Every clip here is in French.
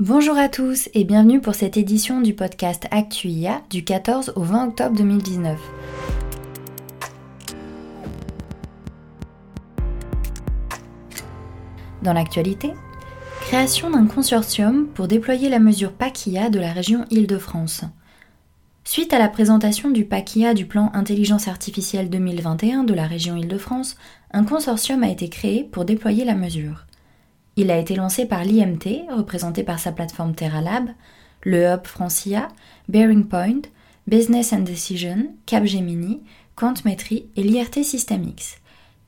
Bonjour à tous et bienvenue pour cette édition du podcast ActuIA du 14 au 20 octobre 2019. Dans l'actualité, création d'un consortium pour déployer la mesure PACIA de la région Île-de-France. Suite à la présentation du PACIA du plan Intelligence artificielle 2021 de la région Île-de-France, un consortium a été créé pour déployer la mesure. Il a été lancé par l'IMT, représenté par sa plateforme TerraLab, le Hub Francia, Bearing Point, Business and Decision, Capgemini, Quantmetry et l'IRT Systemix.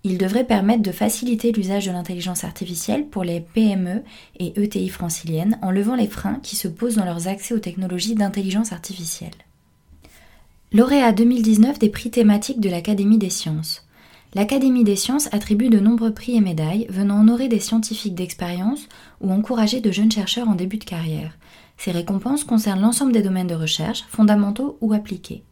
Il devrait permettre de faciliter l'usage de l'intelligence artificielle pour les PME et ETI franciliennes en levant les freins qui se posent dans leurs accès aux technologies d'intelligence artificielle. Lauréat 2019 des prix thématiques de l'Académie des sciences. L'Académie des sciences attribue de nombreux prix et médailles venant honorer des scientifiques d'expérience ou encourager de jeunes chercheurs en début de carrière. Ces récompenses concernent l'ensemble des domaines de recherche, fondamentaux ou appliqués.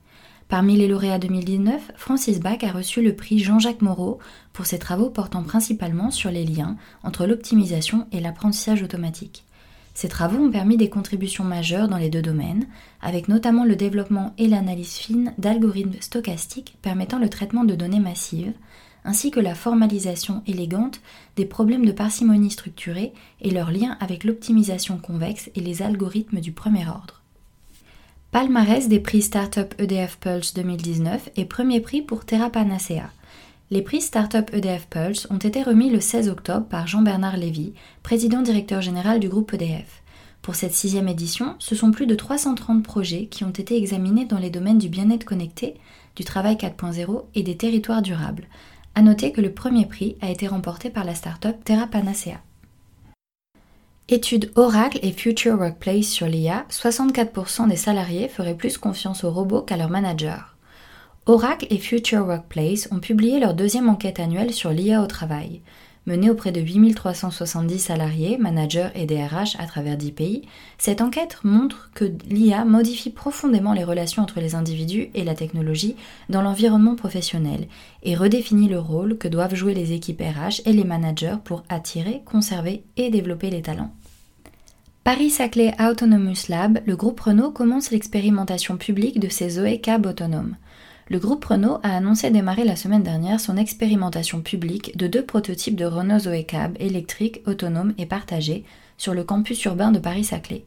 Parmi les lauréats 2019, Francis Bach a reçu le prix Jean-Jacques Moreau pour ses travaux portant principalement sur les liens entre l'optimisation et l'apprentissage automatique. Ces travaux ont permis des contributions majeures dans les deux domaines, avec notamment le développement et l'analyse fine d'algorithmes stochastiques permettant le traitement de données massives, ainsi que la formalisation élégante des problèmes de parcimonie structurée et leur lien avec l'optimisation convexe et les algorithmes du premier ordre. Palmarès des prix Startup EDF Pulse 2019 et premier prix pour Terra Panacea. Les prix Startup EDF Pulse ont été remis le 16 octobre par Jean-Bernard Lévy, président directeur général du groupe EDF. Pour cette sixième édition, ce sont plus de 330 projets qui ont été examinés dans les domaines du bien-être connecté, du travail 4.0 et des territoires durables. A noter que le premier prix a été remporté par la start-up Terra Panacea. Étude Oracle et Future Workplace sur l'IA, 64% des salariés feraient plus confiance aux robots qu'à leurs managers. Oracle et Future Workplace ont publié leur deuxième enquête annuelle sur l'IA au travail. Menée auprès de 8370 salariés, managers et DRH à travers 10 pays, cette enquête montre que l'IA modifie profondément les relations entre les individus et la technologie dans l'environnement professionnel et redéfinit le rôle que doivent jouer les équipes RH et les managers pour attirer, conserver et développer les talents. Paris-Saclay Autonomous Lab, le groupe Renault commence l'expérimentation publique de ses Zoé Cab autonomes le groupe Renault a annoncé démarrer la semaine dernière son expérimentation publique de deux prototypes de Renault Zoé Cab électriques, autonomes et partagés sur le campus urbain de Paris-Saclay.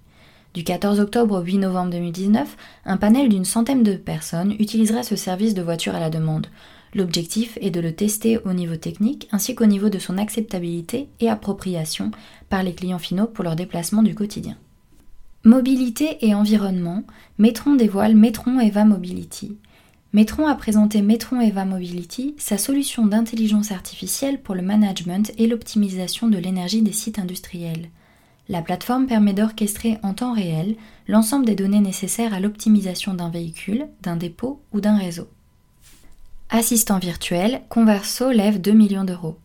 Du 14 octobre au 8 novembre 2019, un panel d'une centaine de personnes utilisera ce service de voiture à la demande. L'objectif est de le tester au niveau technique ainsi qu'au niveau de son acceptabilité et appropriation par les clients finaux pour leur déplacement du quotidien. Mobilité et environnement, Metron dévoile Metron Eva Mobility. Metron a présenté Metron Eva Mobility, sa solution d'intelligence artificielle pour le management et l'optimisation de l'énergie des sites industriels. La plateforme permet d'orchestrer en temps réel l'ensemble des données nécessaires à l'optimisation d'un véhicule, d'un dépôt ou d'un réseau. Assistant virtuel, Converso lève 2 millions d'euros.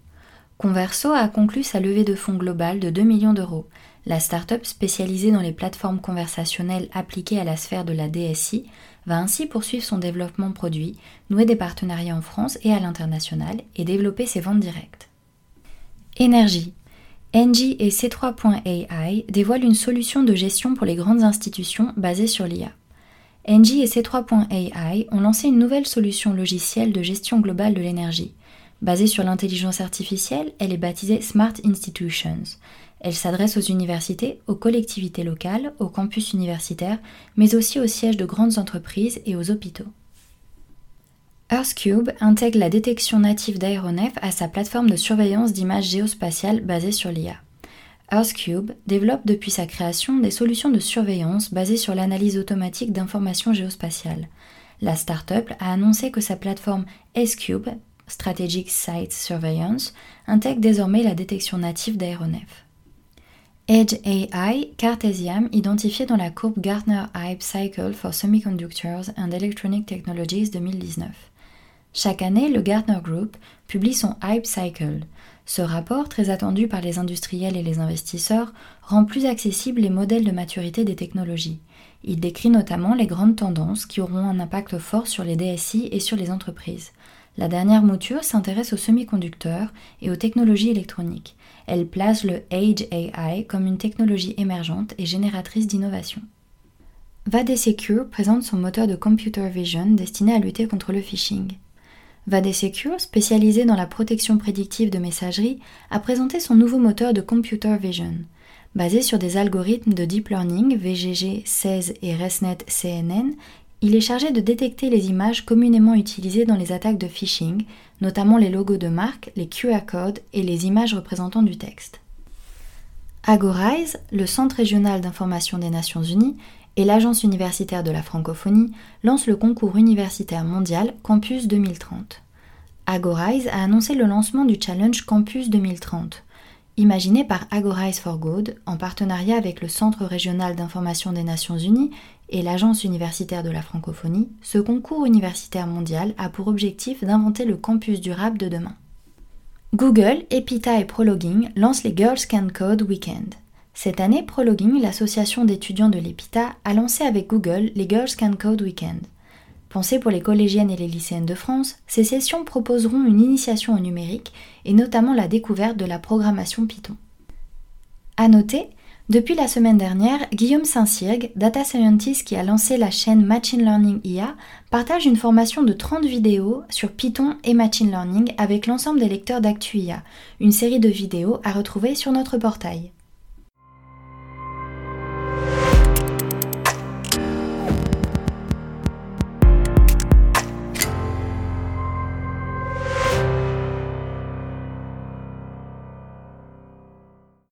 Converso a conclu sa levée de fonds globale de 2 millions d'euros. La start-up spécialisée dans les plateformes conversationnelles appliquées à la sphère de la DSI va ainsi poursuivre son développement produit, nouer des partenariats en France et à l'international et développer ses ventes directes. Énergie. Engie et C3.ai dévoilent une solution de gestion pour les grandes institutions basée sur l'IA. Engie et C3.ai ont lancé une nouvelle solution logicielle de gestion globale de l'énergie. Basée sur l'intelligence artificielle, elle est baptisée Smart Institutions. Elle s'adresse aux universités, aux collectivités locales, aux campus universitaires, mais aussi aux sièges de grandes entreprises et aux hôpitaux. EarthCube intègre la détection native d'aéronefs à sa plateforme de surveillance d'images géospatiales basée sur l'IA. EarthCube développe depuis sa création des solutions de surveillance basées sur l'analyse automatique d'informations géospatiales. La start-up a annoncé que sa plateforme S-Cube, Strategic Site Surveillance, intègre désormais la détection native d'aéronefs. Edge AI, Cartesiam, identifié dans la courbe Gartner Hype Cycle for Semiconductors and Electronic Technologies 2019. Chaque année, le Gartner Group publie son Hype Cycle. Ce rapport, très attendu par les industriels et les investisseurs, rend plus accessibles les modèles de maturité des technologies. Il décrit notamment les grandes tendances qui auront un impact fort sur les DSI et sur les entreprises. La dernière mouture s'intéresse aux semi-conducteurs et aux technologies électroniques. elle place le Age AI comme une technologie émergente et génératrice d'innovation. Vadesecure présente son moteur de computer vision destiné à lutter contre le phishing. Vadesecure, spécialisé dans la protection prédictive de messagerie, a présenté son nouveau moteur de computer vision. Basé sur des algorithmes de deep learning VGG 16 et ResNet CNN, il est chargé de détecter les images communément utilisées dans les attaques de phishing, notamment les logos de marque, les QR codes et les images représentant du texte. Agorize, le Centre régional d'information des Nations Unies, et l'Agence universitaire de la francophonie lancent le concours universitaire mondial Campus 2030. Agorize a annoncé le lancement du challenge Campus 2030. Imaginé par Agorize for Good en partenariat avec le Centre régional d'information des Nations Unies et l'Agence universitaire de la francophonie, ce concours universitaire mondial a pour objectif d'inventer le campus durable de demain. Google, Epita et Prologuing lancent les Girls Can Code Weekend. Cette année, Prologuing, l'association d'étudiants de l'EPITA, a lancé avec Google les Girls Can Code Weekend. Pensées pour les collégiennes et les lycéennes de France, ces sessions proposeront une initiation au numérique et notamment la découverte de la programmation Python. À noter, depuis la semaine dernière, Guillaume Saint-Cyrgue, data scientist qui a lancé la chaîne Machine Learning IA, partage une formation de 30 vidéos sur Python et Machine Learning avec l'ensemble des lecteurs d'ActuIA, une série de vidéos à retrouver sur notre portail.